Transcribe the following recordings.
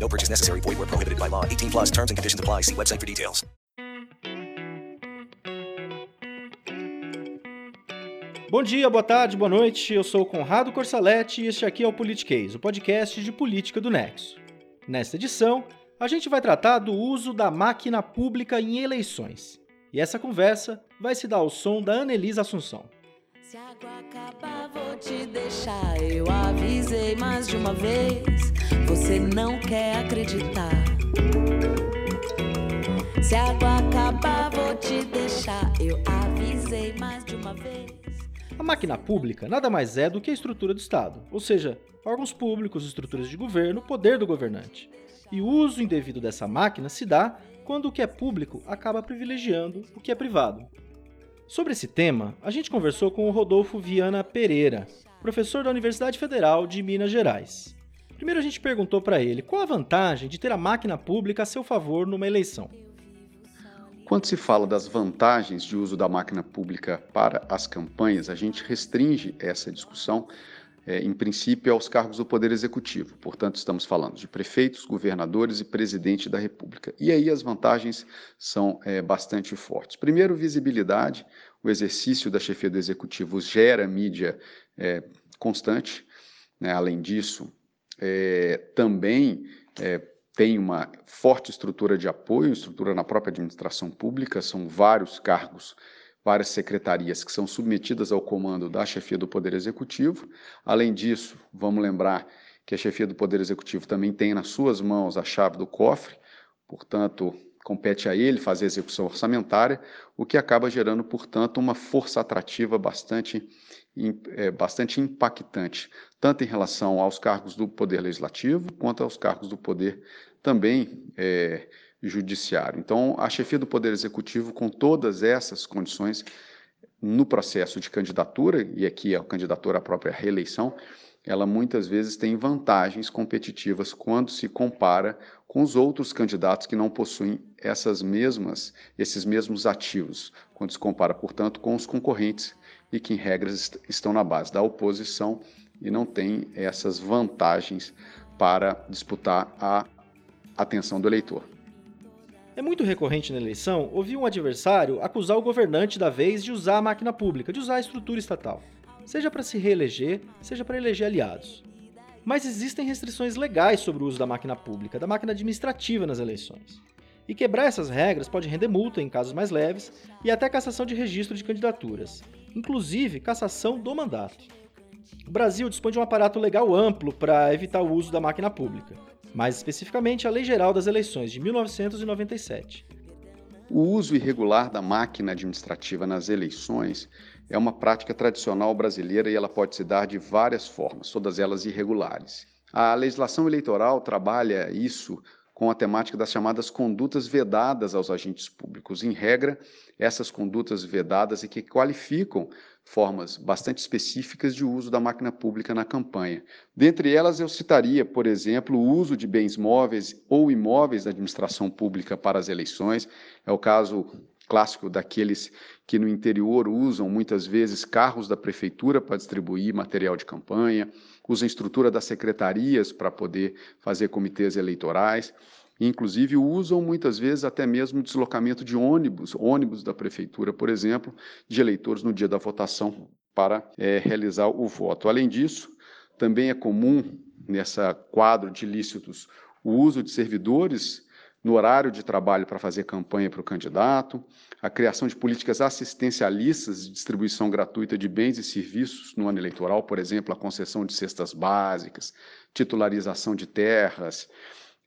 No purchase necessary. Void where prohibited by law. 18 plus terms and conditions apply. See website for details. Bom dia, boa tarde, boa noite. Eu sou Conrado Corsaletti e este aqui é o Politiquês, o podcast de política do Nexo. Nesta edição, a gente vai tratar do uso da máquina pública em eleições. E essa conversa vai se dar ao som da Anelisa Assunção. Se a água acabar, vou te deixar. Eu avisei mais de uma vez. Você não quer acreditar. Se a água acabar, vou te deixar. Eu avisei mais de uma vez. A máquina pública nada mais é do que a estrutura do Estado, ou seja, órgãos públicos, estruturas de governo, poder do governante. E o uso indevido dessa máquina se dá quando o que é público acaba privilegiando o que é privado. Sobre esse tema, a gente conversou com o Rodolfo Viana Pereira, professor da Universidade Federal de Minas Gerais. Primeiro a gente perguntou para ele qual a vantagem de ter a máquina pública a seu favor numa eleição. Quando se fala das vantagens de uso da máquina pública para as campanhas, a gente restringe essa discussão, é, em princípio, aos cargos do Poder Executivo. Portanto, estamos falando de prefeitos, governadores e presidente da República. E aí as vantagens são é, bastante fortes. Primeiro, visibilidade. O exercício da chefia do Executivo gera mídia é, constante. Né? Além disso, também tem uma forte estrutura de apoio, estrutura na própria administração pública, são vários cargos, várias secretarias que são submetidas ao comando da chefia do Poder Executivo. Além disso, vamos lembrar que a chefia do Poder Executivo também tem nas suas mãos a chave do cofre, portanto, compete a ele fazer a execução orçamentária, o que acaba gerando, portanto, uma força atrativa bastante, é, bastante impactante, tanto em relação aos cargos do Poder Legislativo quanto aos cargos do Poder também é, judiciário. Então, a chefia do Poder Executivo, com todas essas condições, no processo de candidatura, e aqui a candidatura à própria reeleição, ela muitas vezes tem vantagens competitivas quando se compara com os outros candidatos que não possuem essas mesmas, esses mesmos ativos, quando se compara, portanto, com os concorrentes e que, em regras, estão na base da oposição e não têm essas vantagens para disputar a atenção do eleitor. É muito recorrente na eleição ouvir um adversário acusar o governante da vez de usar a máquina pública, de usar a estrutura estatal, seja para se reeleger, seja para eleger aliados. Mas existem restrições legais sobre o uso da máquina pública, da máquina administrativa nas eleições. E quebrar essas regras pode render multa em casos mais leves e até cassação de registro de candidaturas, inclusive cassação do mandato. O Brasil dispõe de um aparato legal amplo para evitar o uso da máquina pública mais especificamente a Lei Geral das Eleições de 1997. O uso irregular da máquina administrativa nas eleições é uma prática tradicional brasileira e ela pode se dar de várias formas, todas elas irregulares. A legislação eleitoral trabalha isso com a temática das chamadas condutas vedadas aos agentes públicos. Em regra, essas condutas vedadas e que qualificam formas bastante específicas de uso da máquina pública na campanha. Dentre elas, eu citaria, por exemplo, o uso de bens móveis ou imóveis da administração pública para as eleições. É o caso clássico daqueles que no interior usam muitas vezes carros da prefeitura para distribuir material de campanha, usam estrutura das secretarias para poder fazer comitês eleitorais. Inclusive, usam muitas vezes até mesmo deslocamento de ônibus, ônibus da prefeitura, por exemplo, de eleitores no dia da votação para é, realizar o voto. Além disso, também é comum nessa quadro de ilícitos o uso de servidores no horário de trabalho para fazer campanha para o candidato, a criação de políticas assistencialistas de distribuição gratuita de bens e serviços no ano eleitoral, por exemplo, a concessão de cestas básicas, titularização de terras,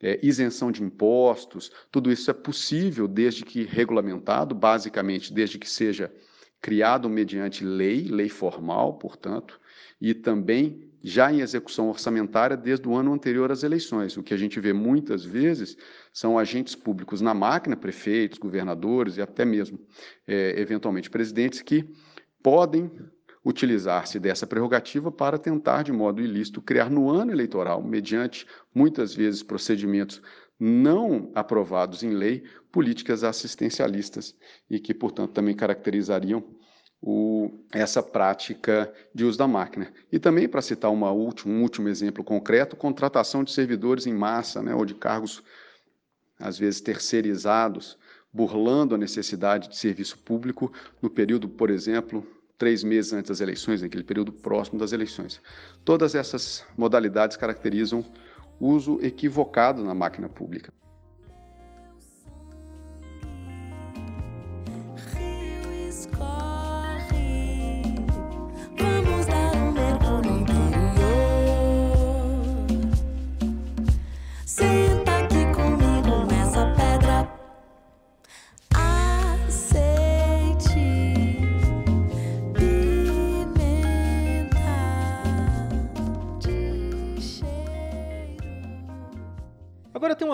é, isenção de impostos, tudo isso é possível desde que regulamentado, basicamente desde que seja criado mediante lei, lei formal, portanto, e também já em execução orçamentária desde o ano anterior às eleições. O que a gente vê muitas vezes são agentes públicos na máquina, prefeitos, governadores e até mesmo, é, eventualmente, presidentes, que podem utilizar-se dessa prerrogativa para tentar, de modo ilícito, criar no ano eleitoral, mediante muitas vezes procedimentos não aprovados em lei, políticas assistencialistas e que, portanto, também caracterizariam o, essa prática de uso da máquina. E também, para citar última, um último exemplo concreto, contratação de servidores em massa, né, ou de cargos, às vezes, terceirizados, burlando a necessidade de serviço público no período, por exemplo, três meses antes das eleições, naquele período próximo das eleições. Todas essas modalidades caracterizam uso equivocado na máquina pública.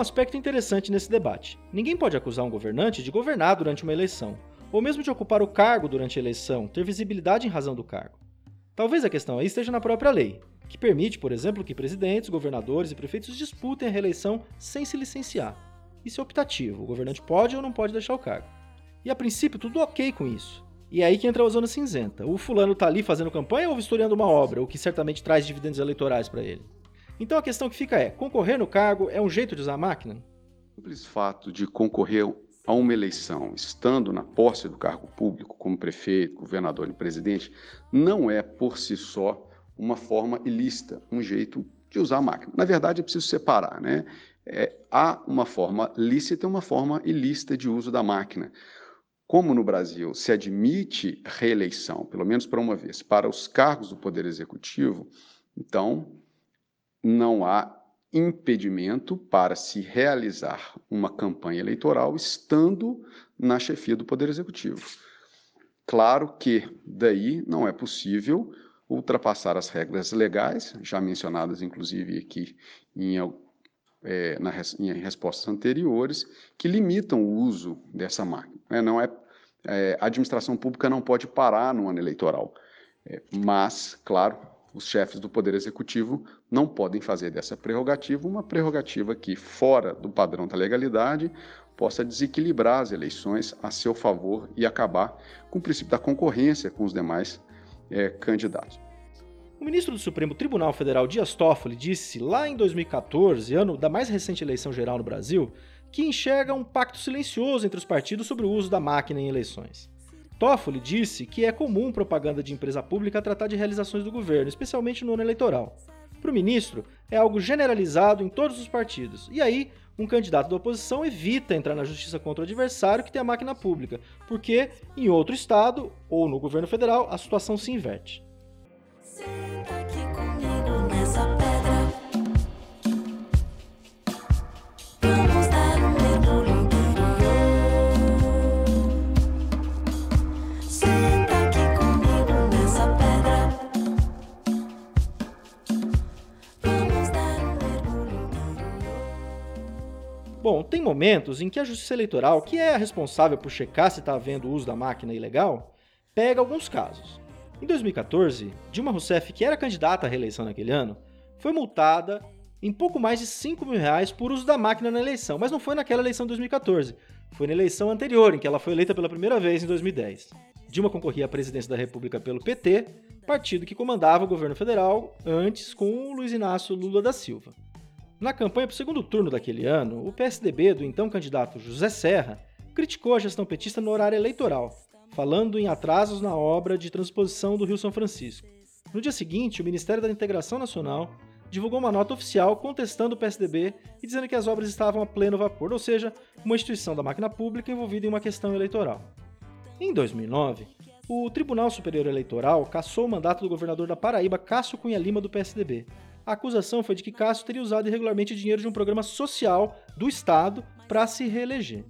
Aspecto interessante nesse debate. Ninguém pode acusar um governante de governar durante uma eleição, ou mesmo de ocupar o cargo durante a eleição, ter visibilidade em razão do cargo. Talvez a questão aí esteja na própria lei, que permite, por exemplo, que presidentes, governadores e prefeitos disputem a reeleição sem se licenciar. Isso é optativo, o governante pode ou não pode deixar o cargo. E a princípio, tudo ok com isso. E é aí que entra a zona cinzenta. O fulano tá ali fazendo campanha ou vistoriando uma obra, o que certamente traz dividendos eleitorais para ele? Então a questão que fica é: concorrer no cargo é um jeito de usar a máquina? O simples fato de concorrer a uma eleição estando na posse do cargo público, como prefeito, governador e presidente, não é por si só uma forma ilícita, um jeito de usar a máquina. Na verdade, é preciso separar, né? É, há uma forma lícita e uma forma ilícita de uso da máquina. Como no Brasil se admite reeleição, pelo menos para uma vez, para os cargos do Poder Executivo, então não há impedimento para se realizar uma campanha eleitoral estando na chefia do Poder Executivo. Claro que daí não é possível ultrapassar as regras legais, já mencionadas inclusive aqui em, é, na, em respostas anteriores, que limitam o uso dessa máquina. É, não é, é, a administração pública não pode parar no ano eleitoral, é, mas, claro, os chefes do Poder Executivo não podem fazer dessa prerrogativa uma prerrogativa que, fora do padrão da legalidade, possa desequilibrar as eleições a seu favor e acabar com o princípio da concorrência com os demais é, candidatos. O ministro do Supremo Tribunal Federal Dias Toffoli disse lá em 2014, ano da mais recente eleição geral no Brasil, que enxerga um pacto silencioso entre os partidos sobre o uso da máquina em eleições. Toffoli disse que é comum propaganda de empresa pública tratar de realizações do governo, especialmente no ano eleitoral. Para o ministro, é algo generalizado em todos os partidos. E aí, um candidato da oposição evita entrar na justiça contra o adversário que tem a máquina pública, porque em outro estado ou no governo federal a situação se inverte. Bom, tem momentos em que a Justiça Eleitoral, que é a responsável por checar se está havendo uso da máquina ilegal, pega alguns casos. Em 2014, Dilma Rousseff, que era candidata à reeleição naquele ano, foi multada em pouco mais de 5 mil reais por uso da máquina na eleição, mas não foi naquela eleição de 2014, foi na eleição anterior, em que ela foi eleita pela primeira vez em 2010. Dilma concorria à presidência da República pelo PT, partido que comandava o governo federal antes com o Luiz Inácio Lula da Silva. Na campanha para o segundo turno daquele ano, o PSDB do então candidato José Serra criticou a gestão petista no horário eleitoral, falando em atrasos na obra de transposição do Rio São Francisco. No dia seguinte, o Ministério da Integração Nacional divulgou uma nota oficial contestando o PSDB e dizendo que as obras estavam a pleno vapor, ou seja, uma instituição da máquina pública envolvida em uma questão eleitoral. Em 2009, o Tribunal Superior Eleitoral cassou o mandato do governador da Paraíba, Cássio Cunha Lima, do PSDB. A acusação foi de que Cássio teria usado irregularmente dinheiro de um programa social do Estado para se reeleger.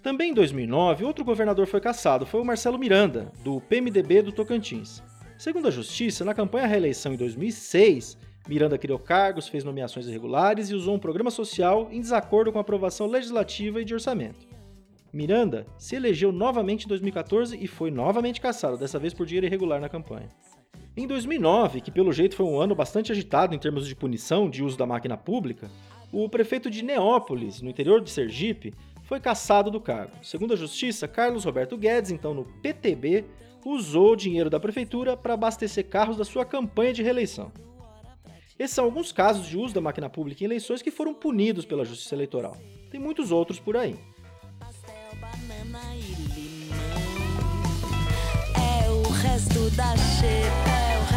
Também em 2009, outro governador foi cassado, foi o Marcelo Miranda, do PMDB do Tocantins. Segundo a Justiça, na campanha à reeleição em 2006, Miranda criou cargos, fez nomeações irregulares e usou um programa social em desacordo com a aprovação legislativa e de orçamento. Miranda se elegeu novamente em 2014 e foi novamente cassado, dessa vez por dinheiro irregular na campanha. Em 2009, que pelo jeito foi um ano bastante agitado em termos de punição de uso da máquina pública, o prefeito de Neópolis, no interior de Sergipe, foi cassado do cargo. Segundo a Justiça, Carlos Roberto Guedes, então no PTB, usou o dinheiro da prefeitura para abastecer carros da sua campanha de reeleição. Esses são alguns casos de uso da máquina pública em eleições que foram punidos pela Justiça Eleitoral. Tem muitos outros por aí. É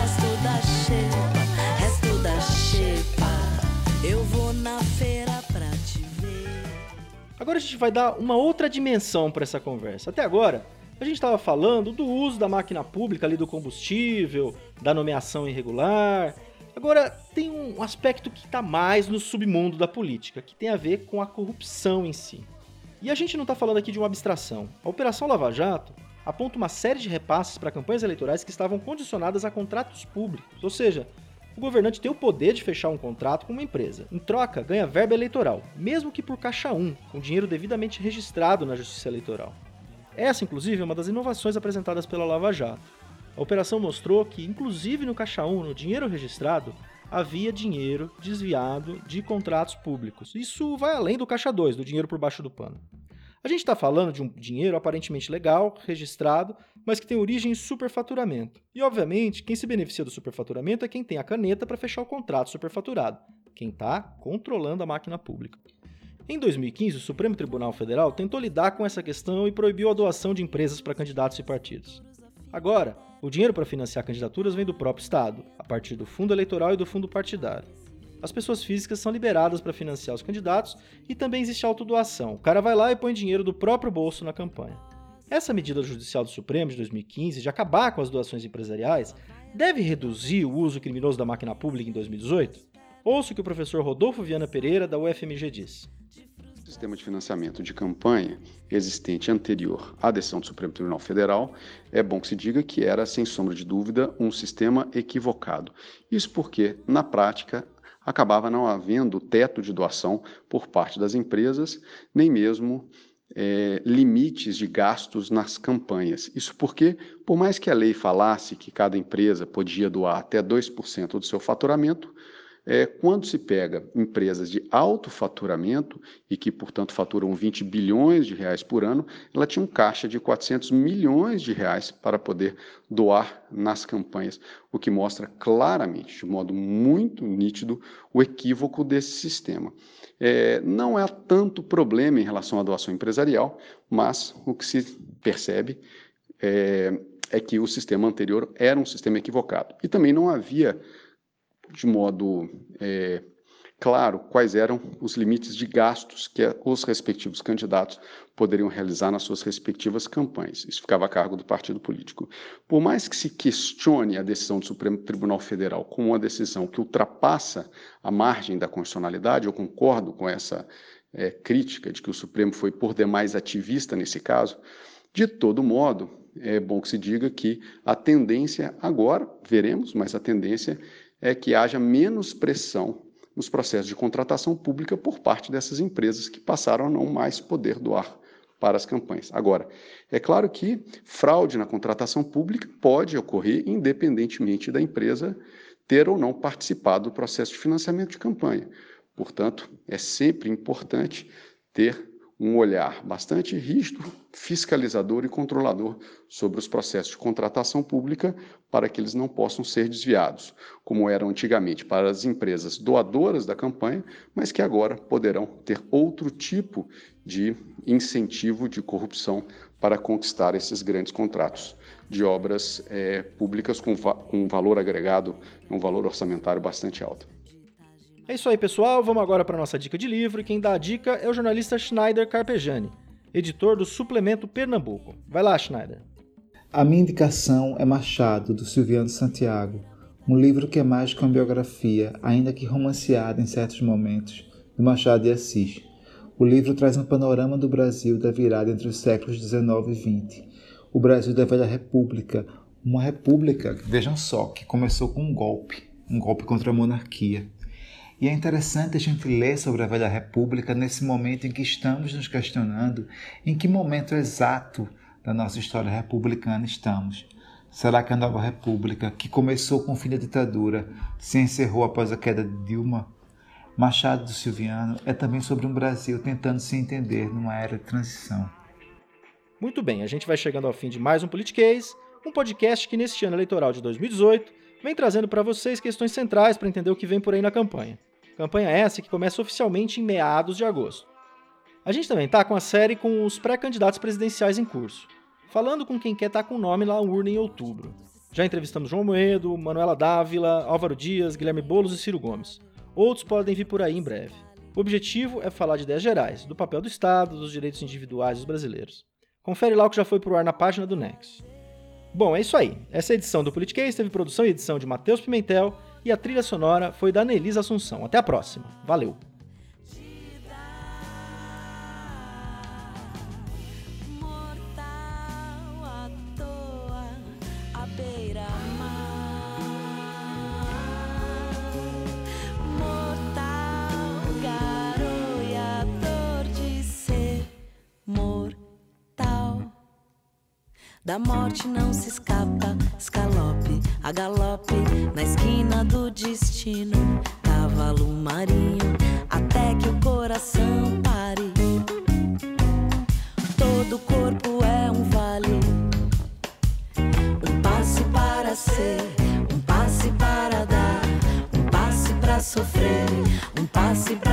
resto da xepa, resto da xepa. Eu vou na feira pra te ver. Agora a gente vai dar uma outra dimensão para essa conversa. Até agora, a gente estava falando do uso da máquina pública ali do combustível, da nomeação irregular. Agora tem um aspecto que está mais no submundo da política, que tem a ver com a corrupção em si. E a gente não está falando aqui de uma abstração. A Operação Lava Jato aponta uma série de repasses para campanhas eleitorais que estavam condicionadas a contratos públicos, ou seja, o governante tem o poder de fechar um contrato com uma empresa. Em troca, ganha verba eleitoral, mesmo que por caixa 1, com dinheiro devidamente registrado na Justiça Eleitoral. Essa, inclusive, é uma das inovações apresentadas pela Lava Jato. A operação mostrou que, inclusive no caixa 1, no dinheiro registrado, havia dinheiro desviado de contratos públicos. Isso vai além do caixa 2, do dinheiro por baixo do pano. A gente está falando de um dinheiro aparentemente legal, registrado, mas que tem origem em superfaturamento. E, obviamente, quem se beneficia do superfaturamento é quem tem a caneta para fechar o contrato superfaturado, quem está controlando a máquina pública. Em 2015, o Supremo Tribunal Federal tentou lidar com essa questão e proibiu a doação de empresas para candidatos e partidos. Agora, o dinheiro para financiar candidaturas vem do próprio Estado, a partir do fundo eleitoral e do fundo partidário. As pessoas físicas são liberadas para financiar os candidatos e também existe autodoação. O cara vai lá e põe dinheiro do próprio bolso na campanha. Essa medida judicial do Supremo de 2015 de acabar com as doações empresariais deve reduzir o uso criminoso da máquina pública em 2018? Ouça o que o professor Rodolfo Viana Pereira, da UFMG, diz sistema de financiamento de campanha existente anterior à decisão do Supremo Tribunal Federal, é bom que se diga que era, sem sombra de dúvida, um sistema equivocado. Isso porque, na prática, acabava não havendo teto de doação por parte das empresas, nem mesmo é, limites de gastos nas campanhas. Isso porque, por mais que a lei falasse que cada empresa podia doar até 2% do seu faturamento, é, quando se pega empresas de alto faturamento e que, portanto, faturam 20 bilhões de reais por ano, ela tinha um caixa de 400 milhões de reais para poder doar nas campanhas, o que mostra claramente, de modo muito nítido, o equívoco desse sistema. É, não há tanto problema em relação à doação empresarial, mas o que se percebe é, é que o sistema anterior era um sistema equivocado. E também não havia de modo é, claro quais eram os limites de gastos que os respectivos candidatos poderiam realizar nas suas respectivas campanhas. Isso ficava a cargo do partido político. Por mais que se questione a decisão do Supremo Tribunal Federal como uma decisão que ultrapassa a margem da constitucionalidade, eu concordo com essa é, crítica de que o Supremo foi por demais ativista nesse caso. De todo modo, é bom que se diga que a tendência agora, veremos, mas a tendência é que haja menos pressão nos processos de contratação pública por parte dessas empresas que passaram a não mais poder doar para as campanhas. Agora, é claro que fraude na contratação pública pode ocorrer independentemente da empresa ter ou não participado do processo de financiamento de campanha. Portanto, é sempre importante ter um olhar bastante rígido, fiscalizador e controlador sobre os processos de contratação pública para que eles não possam ser desviados, como eram antigamente para as empresas doadoras da campanha, mas que agora poderão ter outro tipo de incentivo de corrupção para conquistar esses grandes contratos de obras é, públicas com, va com valor agregado, um valor orçamentário bastante alto. É isso aí, pessoal. Vamos agora para nossa dica de livro. E quem dá a dica é o jornalista Schneider Carpegiani, editor do Suplemento Pernambuco. Vai lá, Schneider. A minha indicação é Machado, do Silviano Santiago, um livro que é mais que uma biografia, ainda que romanceada em certos momentos, de Machado de Assis. O livro traz um panorama do Brasil da virada entre os séculos XIX e XX. O Brasil da Velha República, uma república, vejam só, que começou com um golpe, um golpe contra a monarquia. E é interessante a gente ler sobre a Velha República nesse momento em que estamos nos questionando em que momento exato da nossa história republicana estamos. Será que a nova república, que começou com o fim da ditadura, se encerrou após a queda de Dilma? Machado do Silviano é também sobre um Brasil tentando se entender numa era de transição. Muito bem, a gente vai chegando ao fim de mais um Politiquês, um podcast que neste ano eleitoral de 2018 vem trazendo para vocês questões centrais para entender o que vem por aí na campanha. Campanha essa que começa oficialmente em meados de agosto. A gente também está com a série com os pré-candidatos presidenciais em curso, falando com quem quer estar tá com o nome lá na urna em outubro. Já entrevistamos João Moedo, Manuela Dávila, Álvaro Dias, Guilherme Boulos e Ciro Gomes. Outros podem vir por aí em breve. O objetivo é falar de ideias gerais, do papel do Estado, dos direitos individuais dos brasileiros. Confere lá o que já foi pro ar na página do Nex. Bom, é isso aí. Essa edição do Politiquês teve produção e edição de Matheus Pimentel e a trilha sonora foi da Nelisa Assunção. Até a próxima. Valeu! Da morte não se escapa, escalope, a galope, na esquina do destino, cavalo marinho, até que o coração pare. Todo corpo é um vale, um passe para ser, um passe para dar, um passe para sofrer, um passe para